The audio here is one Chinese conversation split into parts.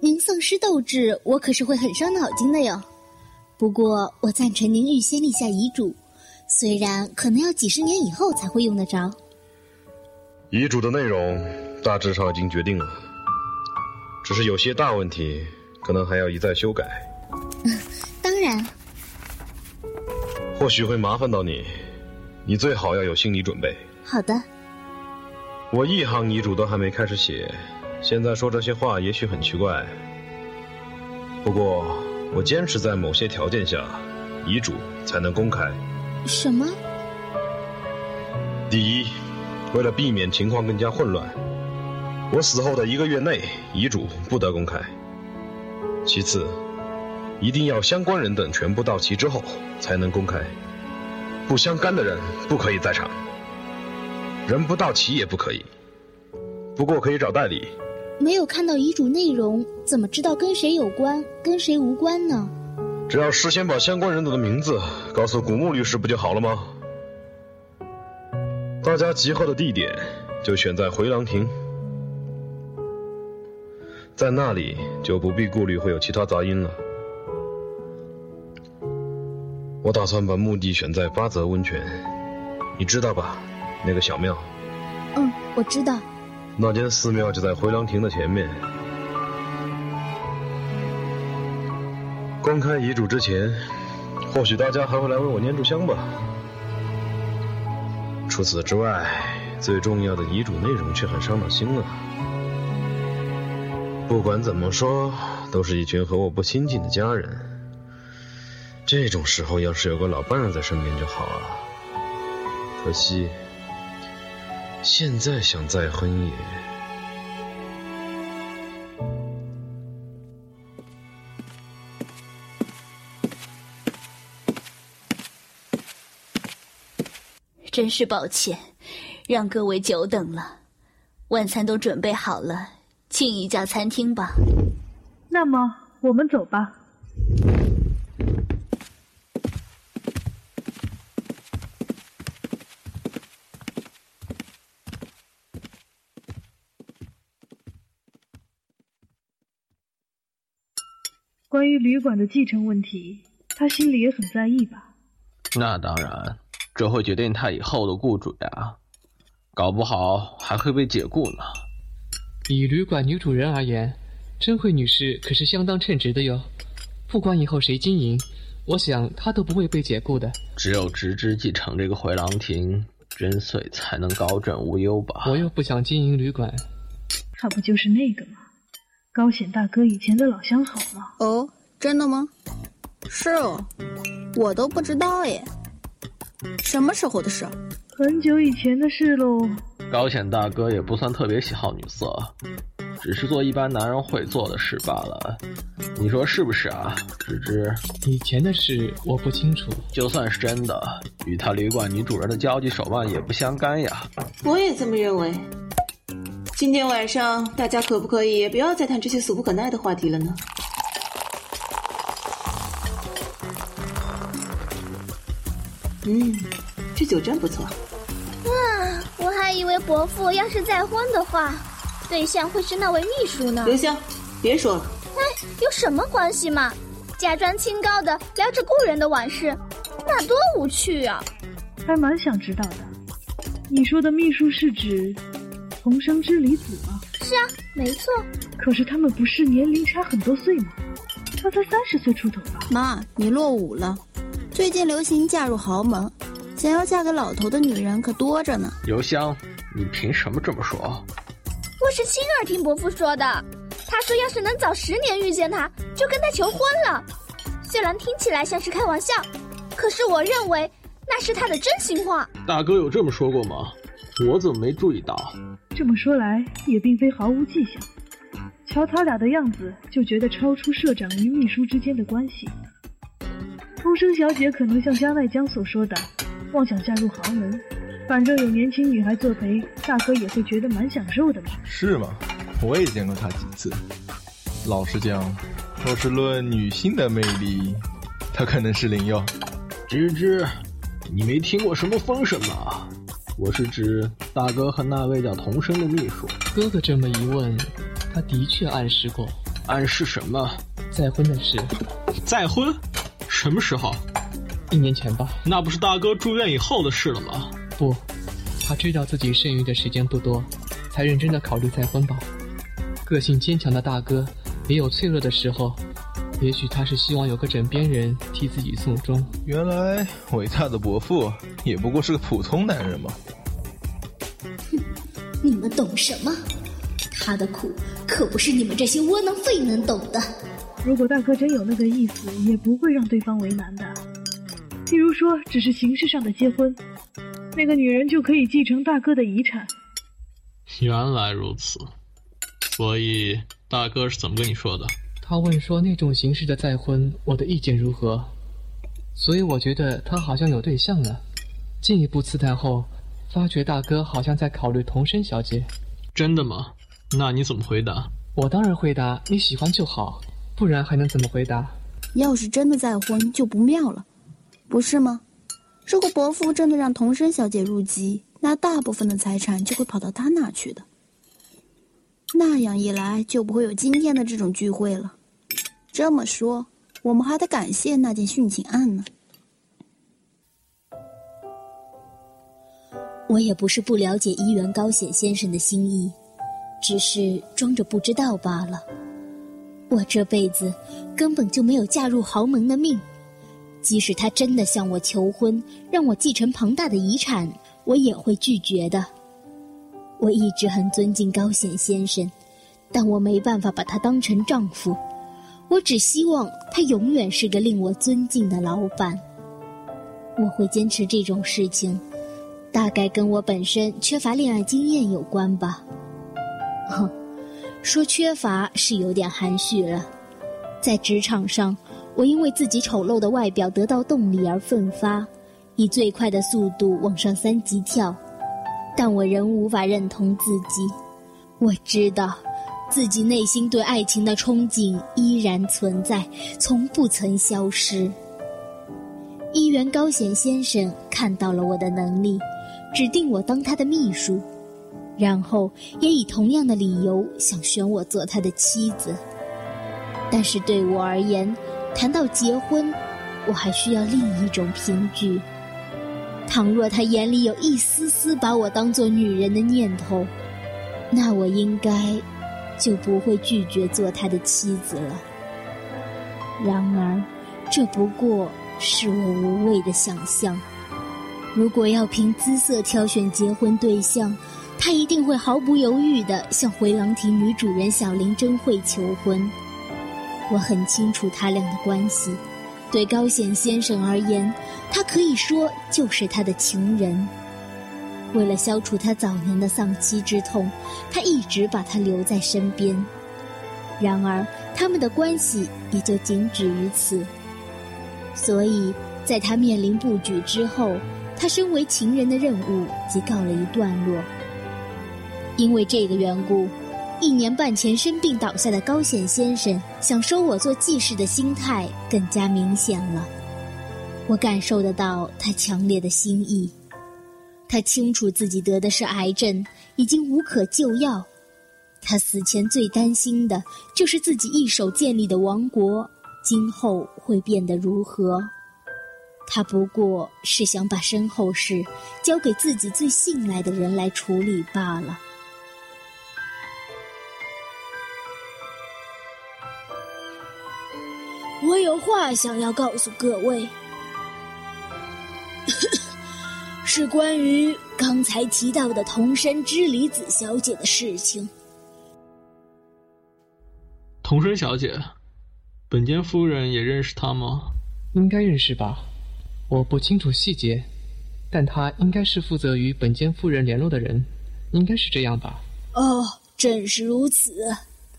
您丧失斗志，我可是会很伤脑筋的哟。不过我赞成您预先立下遗嘱，虽然可能要几十年以后才会用得着。遗嘱的内容大致上已经决定了，只是有些大问题可能还要一再修改。当然，或许会麻烦到你，你最好要有心理准备。好的。我一行遗嘱都还没开始写，现在说这些话也许很奇怪。不过，我坚持在某些条件下，遗嘱才能公开。什么？第一，为了避免情况更加混乱，我死后的一个月内，遗嘱不得公开。其次，一定要相关人等全部到齐之后才能公开，不相干的人不可以在场。人不到齐也不可以，不过可以找代理。没有看到遗嘱内容，怎么知道跟谁有关，跟谁无关呢？只要事先把相关人等的名字告诉古墓律师，不就好了吗？大家集合的地点就选在回廊亭，在那里就不必顾虑会有其他杂音了。我打算把墓地选在八泽温泉，你知道吧？那个小庙，嗯，我知道。那间寺庙就在回廊亭的前面。公开遗嘱之前，或许大家还会来为我念炷香吧。除此之外，最重要的遗嘱内容却很伤脑筋啊。不管怎么说，都是一群和我不亲近的家人。这种时候，要是有个老伴在身边就好啊。可惜。现在想再婚也，真是抱歉，让各位久等了。晚餐都准备好了，进一家餐厅吧。那么我们走吧。关于旅馆的继承问题，他心里也很在意吧？那当然，这会决定他以后的雇主呀，搞不好还会被解雇呢。以旅馆女主人而言，真惠女士可是相当称职的哟。不管以后谁经营，我想她都不会被解雇的。只有直枝继承这个回廊亭，真穗才能高枕无忧吧？我又不想经营旅馆，他不就是那个吗？高显大哥以前的老相好吗？哦，真的吗？是哦，我都不知道耶。什么时候的事？很久以前的事喽。高显大哥也不算特别喜好女色，只是做一般男人会做的事罢了。你说是不是啊，芝芝？以前的事我不清楚。就算是真的，与他旅馆女主人的交际手腕也不相干呀。我也这么认为。今天晚上大家可不可以不要再谈这些俗不可耐的话题了呢？嗯，这酒真不错。哇，我还以为伯父要是再婚的话，对象会是那位秘书呢。刘香，别说了。哎，有什么关系嘛？假装清高的聊着故人的往事，那多无趣啊！还蛮想知道的。你说的秘书是指？重生之离子吗？是啊，没错。可是他们不是年龄差很多岁吗？他才三十岁出头吧？妈，你落伍了。最近流行嫁入豪门，想要嫁给老头的女人可多着呢。刘香，你凭什么这么说？我是亲耳听伯父说的。他说，要是能早十年遇见他，就跟他求婚了。虽然听起来像是开玩笑，可是我认为那是他的真心话。大哥有这么说过吗？我怎么没注意到？这么说来，也并非毫无迹象。瞧他俩的样子，就觉得超出社长与秘书之间的关系。风声小姐可能像加奈江所说的，妄想嫁入豪门。反正有年轻女孩作陪，大哥也会觉得蛮享受的嘛。是吗？我也见过她几次。老实讲，若是论女性的魅力，她可能是零哟。芝芝，你没听过什么风声吗？我是指大哥和那位叫童生的秘书。哥哥这么一问，他的确暗示过。暗示什么？再婚的事。再婚？什么时候？一年前吧。那不是大哥住院以后的事了吗？不，他知道自己剩余的时间不多，才认真的考虑再婚吧。个性坚强的大哥也有脆弱的时候，也许他是希望有个枕边人替自己送终。原来伟大的伯父也不过是个普通男人嘛。哼，你们懂什么？他的苦可不是你们这些窝囊废能懂的。如果大哥真有那个意思，也不会让对方为难的。譬如说，只是形式上的结婚，那个女人就可以继承大哥的遗产。原来如此，所以大哥是怎么跟你说的？他问说那种形式的再婚，我的意见如何？所以我觉得他好像有对象了。进一步刺探后，发觉大哥好像在考虑童生小姐。真的吗？那你怎么回答？我当然回答你喜欢就好，不然还能怎么回答？要是真的再婚就不妙了，不是吗？如果伯父真的让童生小姐入籍，那大部分的财产就会跑到他那去的。那样一来，就不会有今天的这种聚会了。这么说，我们还得感谢那件殉情案呢。我也不是不了解一元高显先生的心意，只是装着不知道罢了。我这辈子根本就没有嫁入豪门的命，即使他真的向我求婚，让我继承庞大的遗产，我也会拒绝的。我一直很尊敬高显先生，但我没办法把他当成丈夫。我只希望他永远是个令我尊敬的老板。我会坚持这种事情。大概跟我本身缺乏恋爱经验有关吧。哼，说缺乏是有点含蓄了。在职场上，我因为自己丑陋的外表得到动力而奋发，以最快的速度往上三级跳。但我仍无法认同自己。我知道，自己内心对爱情的憧憬依然存在，从不曾消失。一元高显先生看到了我的能力。指定我当他的秘书，然后也以同样的理由想选我做他的妻子。但是对我而言，谈到结婚，我还需要另一种凭据。倘若他眼里有一丝丝把我当做女人的念头，那我应该就不会拒绝做他的妻子了。然而，这不过是我无谓的想象。如果要凭姿色挑选结婚对象，他一定会毫不犹豫地向回廊亭女主人小林真惠求婚。我很清楚他俩的关系，对高显先生而言，他可以说就是他的情人。为了消除他早年的丧妻之痛，他一直把他留在身边。然而，他们的关系也就仅止于此。所以，在他面临不举之后。他身为情人的任务即告了一段落。因为这个缘故，一年半前生病倒下的高显先生想收我做继室的心态更加明显了。我感受得到他强烈的心意。他清楚自己得的是癌症，已经无可救药。他死前最担心的就是自己一手建立的王国今后会变得如何。他不过是想把身后事交给自己最信赖的人来处理罢了。我有话想要告诉各位，是关于刚才提到的童生之离子小姐的事情。童生小姐，本间夫人也认识她吗？应该认识吧。我不清楚细节，但她应该是负责与本间夫人联络的人，应该是这样吧？哦，正是如此。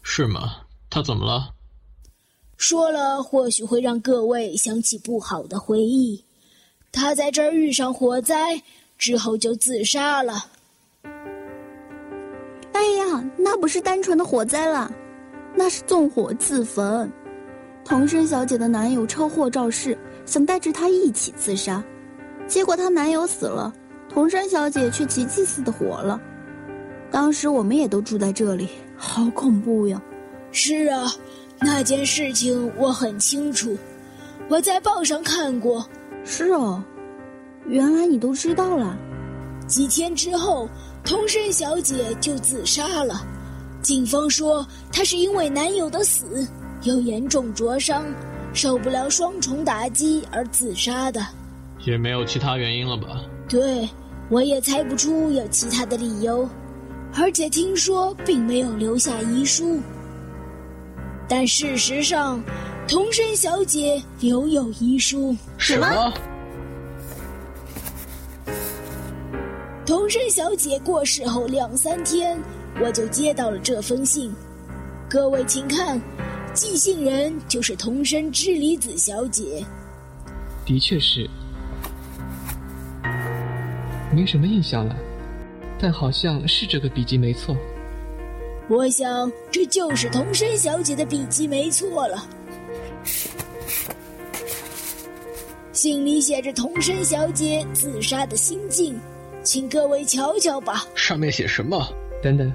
是吗？她怎么了？说了或许会让各位想起不好的回忆。他在这儿遇上火灾之后就自杀了。哎呀，那不是单纯的火灾了，那是纵火自焚。童生小姐的男友车祸肇事。想带着她一起自杀，结果她男友死了，童山小姐却奇迹似的活了。当时我们也都住在这里，好恐怖呀！是啊，那件事情我很清楚，我在报上看过。是哦，原来你都知道了。几天之后，通身小姐就自杀了。警方说她是因为男友的死有严重灼伤，受不了双重打击而自杀的。也没有其他原因了吧？对，我也猜不出有其他的理由。而且听说并没有留下遗书。但事实上，童生小姐留有遗书。什么？童生小姐过世后两三天，我就接到了这封信。各位请看，寄信人就是童生知里子小姐。的确是，没什么印象了，但好像是这个笔迹没错。我想这就是童生小姐的笔迹没错了。信里写着童生小姐自杀的心境。请各位瞧瞧吧，上面写什么？等等，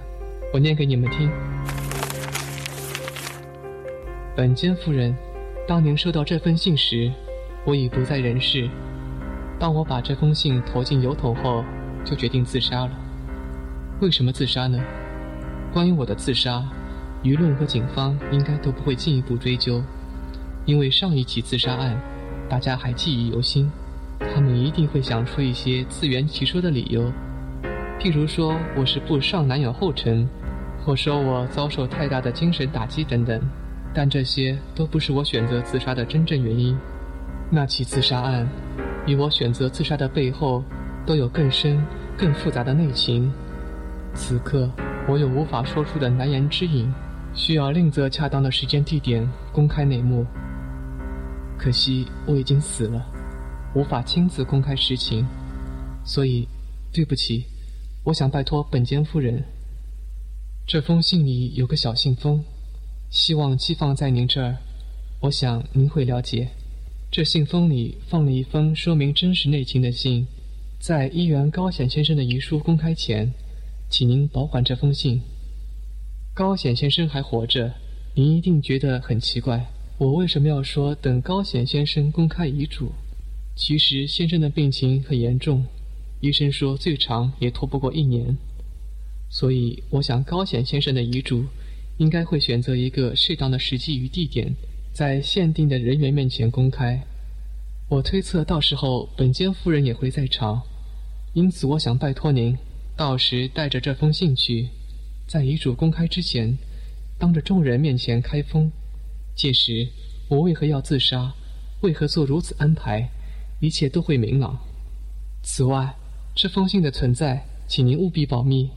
我念给你们听。本间夫人，当年收到这封信时，我已不在人世。当我把这封信投进邮筒后，就决定自杀了。为什么自杀呢？关于我的自杀，舆论和警方应该都不会进一步追究，因为上一起自杀案，大家还记忆犹新。他们一定会想出一些自圆其说的理由，譬如说我是步上男友后尘，或说我遭受太大的精神打击等等。但这些都不是我选择自杀的真正原因。那起自杀案与我选择自杀的背后都有更深、更复杂的内情。此刻我有无法说出的难言之隐，需要另择恰当的时间地点公开内幕。可惜我已经死了。无法亲自公开实情，所以对不起，我想拜托本间夫人。这封信里有个小信封，希望寄放在您这儿，我想您会了解。这信封里放了一封说明真实内情的信，在议员高显先生的遗书公开前，请您保管这封信。高显先生还活着，您一定觉得很奇怪，我为什么要说等高显先生公开遗嘱？其实先生的病情很严重，医生说最长也拖不过一年，所以我想高显先生的遗嘱应该会选择一个适当的时机与地点，在限定的人员面前公开。我推测到时候本间夫人也会在场，因此我想拜托您，到时带着这封信去，在遗嘱公开之前，当着众人面前开封。届时我为何要自杀，为何做如此安排？一切都会明朗。此外，这封信的存在，请您务必保密。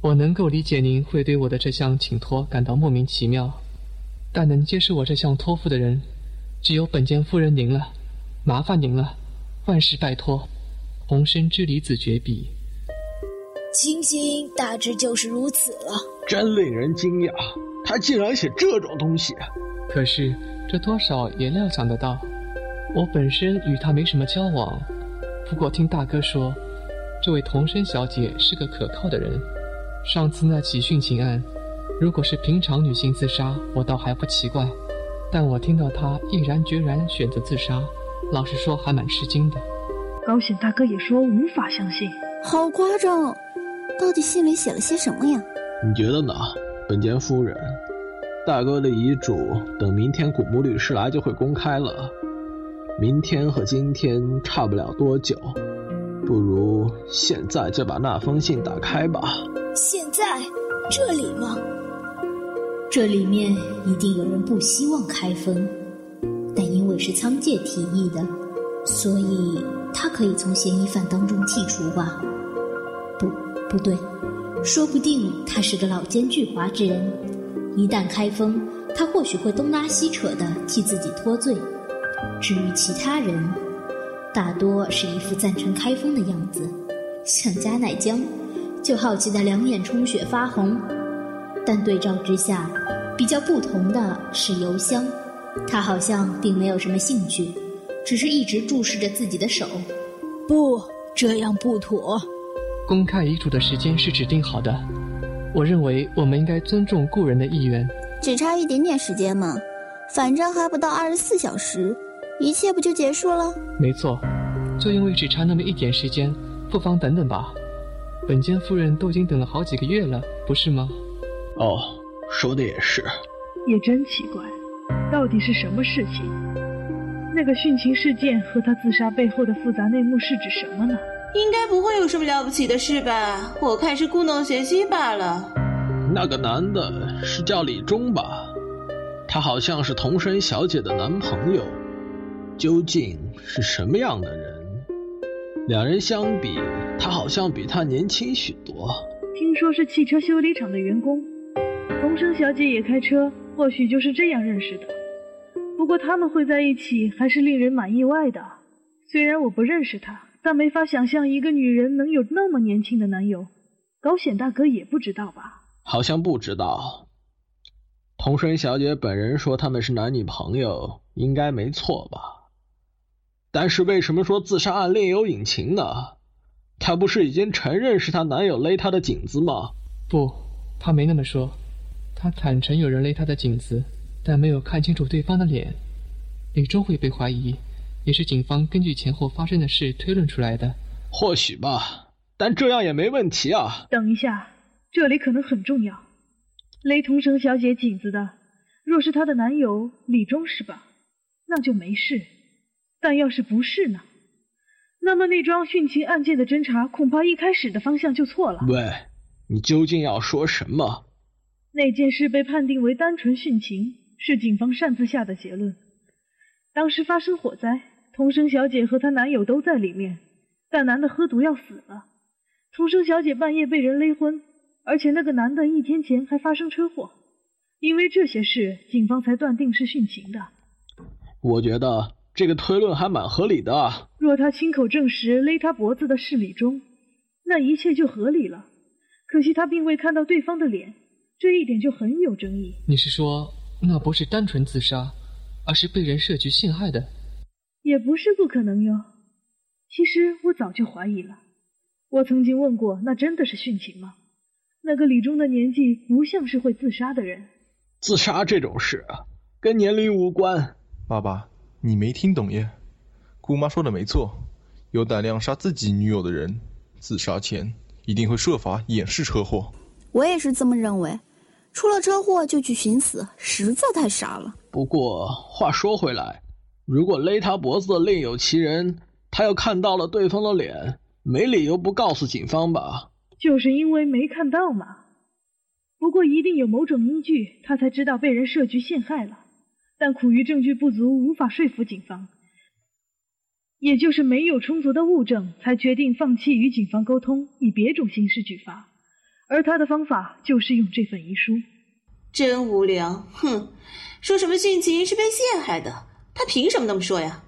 我能够理解您会对我的这项请托感到莫名其妙，但能接受我这项托付的人，只有本间夫人您了。麻烦您了，万事拜托。红生之离子绝笔。情形大致就是如此了。真令人惊讶，他竟然写这种东西。可是这多少也料想得到。我本身与他没什么交往，不过听大哥说，这位童生小姐是个可靠的人。上次那起殉情案，如果是平常女性自杀，我倒还不奇怪；但我听到她毅然决然选择自杀，老实说还蛮吃惊的。高显大哥也说无法相信，好夸张！到底信里写了些什么呀？你觉得呢，本间夫人？大哥的遗嘱等明天古墓律师来就会公开了。明天和今天差不了多久，不如现在就把那封信打开吧。现在，这里吗？这里面一定有人不希望开封，但因为是仓介提议的，所以他可以从嫌疑犯当中剔除吧？不，对，说不定他是个老奸巨猾之人，一旦开封，他或许会东拉西扯的替自己脱罪。至于其他人，大多是一副赞成开封的样子，像加奈江，就好奇的两眼充血发红。但对照之下，比较不同的是邮香，他好像并没有什么兴趣，只是一直注视着自己的手。不，这样不妥。公开遗嘱的时间是指定好的，我认为我们应该尊重故人的意愿。只差一点点时间嘛，反正还不到二十四小时，一切不就结束了？没错，就因为只差那么一点时间，不妨等等吧。本间夫人都已经等了好几个月了，不是吗？哦，说的也是。也真奇怪，到底是什么事情？那个殉情事件和他自杀背后的复杂内幕是指什么呢？应该不会有什么了不起的事吧？我看是故弄玄虚罢了。那个男的是叫李忠吧？他好像是童生小姐的男朋友。究竟是什么样的人？两人相比，他好像比他年轻许多。听说是汽车修理厂的员工，童生小姐也开车，或许就是这样认识的。不过他们会在一起，还是令人蛮意外的。虽然我不认识他。但没法想象一个女人能有那么年轻的男友，高显大哥也不知道吧？好像不知道。童生小姐本人说他们是男女朋友，应该没错吧？但是为什么说自杀案另有隐情呢？她不是已经承认是她男友勒她的颈子吗？不，她没那么说。她坦诚有人勒她的颈子，但没有看清楚对方的脸。李忠会被怀疑。也是警方根据前后发生的事推论出来的，或许吧，但这样也没问题啊。等一下，这里可能很重要。雷同生小姐颈子的，若是她的男友李忠是吧？那就没事。但要是不是呢？那么那桩殉情案件的侦查恐怕一开始的方向就错了。喂，你究竟要说什么？那件事被判定为单纯殉情，是警方擅自下的结论。当时发生火灾。童生小姐和她男友都在里面，但男的喝毒要死了。童生小姐半夜被人勒昏，而且那个男的一天前还发生车祸。因为这些事，警方才断定是殉情的。我觉得这个推论还蛮合理的。若他亲口证实勒他脖子的是李忠，那一切就合理了。可惜他并未看到对方的脸，这一点就很有争议。你是说，那不是单纯自杀，而是被人设局陷害的？也不是不可能哟。其实我早就怀疑了。我曾经问过，那真的是殉情吗？那个李忠的年纪不像是会自杀的人。自杀这种事啊，跟年龄无关。爸爸，你没听懂耶？姑妈说的没错，有胆量杀自己女友的人，自杀前一定会设法掩饰车祸。我也是这么认为。出了车祸就去寻死，实在太傻了。不过话说回来。如果勒他脖子的另有其人，他又看到了对方的脸，没理由不告诉警方吧？就是因为没看到嘛。不过一定有某种依据，他才知道被人设局陷害了，但苦于证据不足，无法说服警方。也就是没有充足的物证，才决定放弃与警方沟通，以别种形式举发。而他的方法就是用这份遗书。真无聊，哼！说什么殉情是被陷害的？他凭什么那么说呀？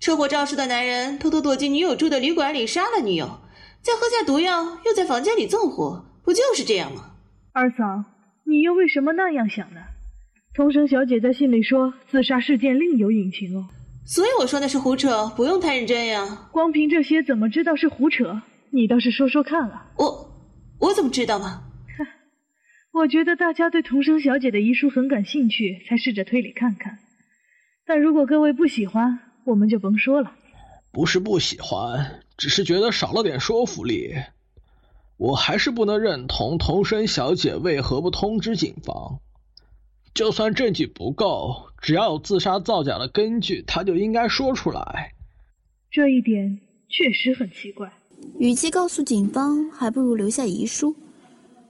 车祸肇事的男人偷偷躲进女友住的旅馆里杀了女友，再喝下毒药，又在房间里纵火，不就是这样吗？二嫂，你又为什么那样想呢？童生小姐在信里说自杀事件另有隐情哦。所以我说那是胡扯，不用太认真呀。光凭这些怎么知道是胡扯？你倒是说说看啊。我我怎么知道嘛？我觉得大家对童生小姐的遗书很感兴趣，才试着推理看看。但如果各位不喜欢，我们就甭说了。不是不喜欢，只是觉得少了点说服力。我还是不能认同童生小姐为何不通知警方。就算证据不够，只要有自杀造假的根据，她就应该说出来。这一点确实很奇怪。与其告诉警方，还不如留下遗书，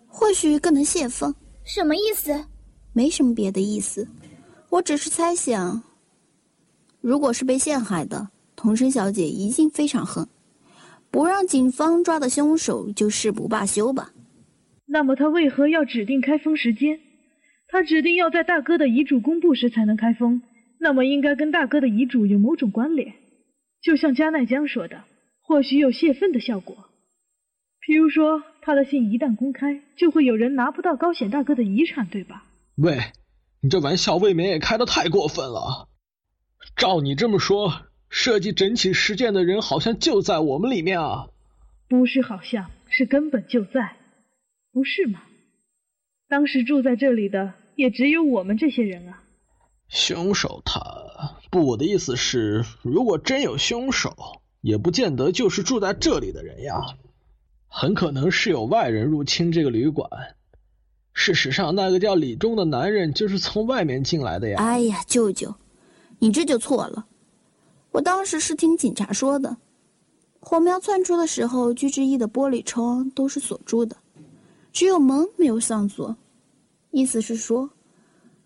或许更能泄愤。什么意思？没什么别的意思，我只是猜想。如果是被陷害的，童生小姐一定非常恨，不让警方抓到凶手就誓不罢休吧。那么他为何要指定开封时间？他指定要在大哥的遗嘱公布时才能开封，那么应该跟大哥的遗嘱有某种关联。就像加奈江说的，或许有泄愤的效果。譬如说，他的信一旦公开，就会有人拿不到高显大哥的遗产，对吧？喂，你这玩笑未免也开得太过分了。照你这么说，设计整起事件的人好像就在我们里面啊！不是，好像是根本就在，不是吗？当时住在这里的也只有我们这些人啊。凶手他不，我的意思是，如果真有凶手，也不见得就是住在这里的人呀，很可能是有外人入侵这个旅馆。事实上，那个叫李忠的男人就是从外面进来的呀。哎呀，舅舅，你这就错了。我当时是听警察说的，火苗窜出的时候，居之一的玻璃窗都是锁住的，只有门没有上锁。意思是说，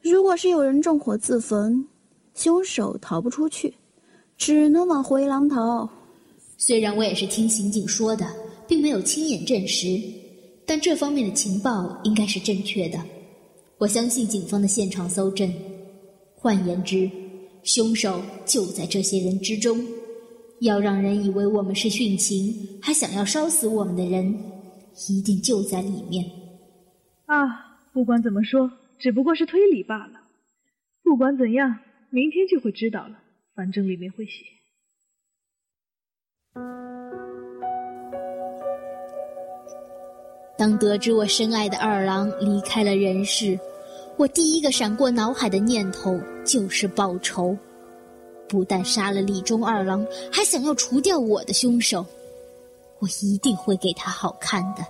如果是有人纵火自焚，凶手逃不出去，只能往回廊逃。虽然我也是听刑警说的，并没有亲眼证实，但这方面的情报应该是正确的。我相信警方的现场搜证。换言之，凶手就在这些人之中，要让人以为我们是殉情，还想要烧死我们的人，一定就在里面。啊，不管怎么说，只不过是推理罢了。不管怎样，明天就会知道了。反正里面会写。当得知我深爱的二郎离开了人世。我第一个闪过脑海的念头就是报仇，不但杀了李忠二郎，还想要除掉我的凶手。我一定会给他好看的。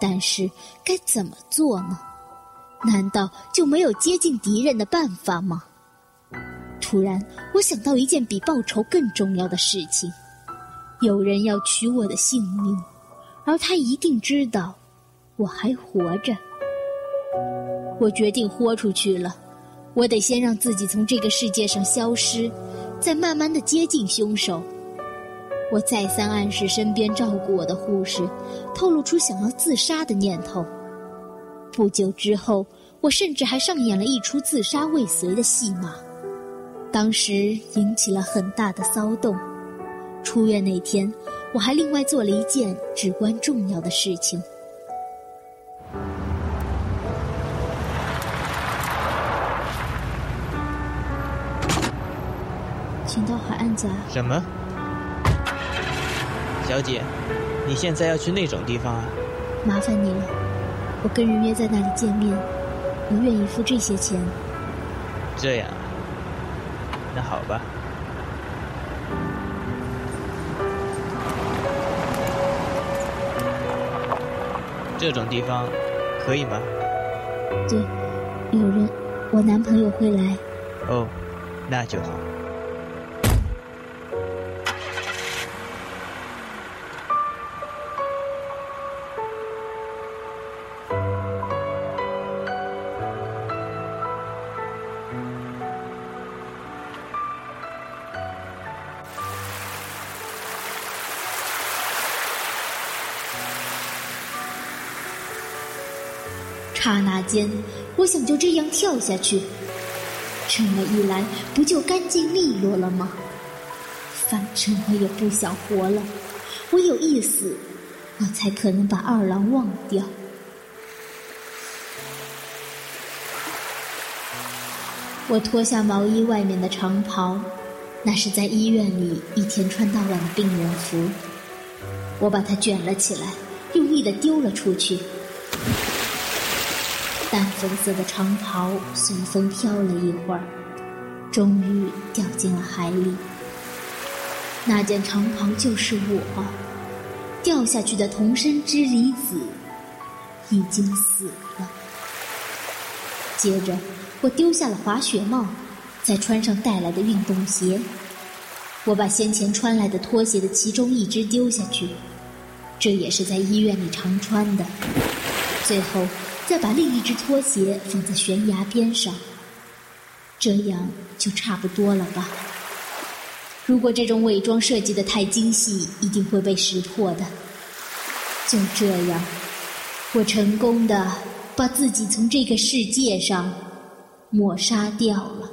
但是该怎么做呢？难道就没有接近敌人的办法吗？突然，我想到一件比报仇更重要的事情：有人要取我的性命，而他一定知道我还活着。我决定豁出去了，我得先让自己从这个世界上消失，再慢慢的接近凶手。我再三暗示身边照顾我的护士，透露出想要自杀的念头。不久之后，我甚至还上演了一出自杀未遂的戏码，当时引起了很大的骚动。出院那天，我还另外做了一件至关重要的事情。请到海岸家。什么？小姐，你现在要去那种地方啊？麻烦你了，我跟人约在那里见面，我愿意付这些钱。这样，那好吧。这种地方可以吗？对，有人，我男朋友会来。哦，那就好。刹那间，我想就这样跳下去。这么一来，不就干净利落了吗？反正我也不想活了，我有一死，我才可能把二郎忘掉。我脱下毛衣外面的长袍，那是在医院里一天穿到晚的病人服。我把它卷了起来，用力的丢了出去。淡粉色的长袍随风飘了一会儿，终于掉进了海里。那件长袍就是我，掉下去的童生之离子已经死了。接着，我丢下了滑雪帽，再穿上带来的运动鞋。我把先前穿来的拖鞋的其中一只丢下去，这也是在医院里常穿的。最后。再把另一只拖鞋放在悬崖边上，这样就差不多了吧？如果这种伪装设计的太精细，一定会被识破的。就这样，我成功的把自己从这个世界上抹杀掉了。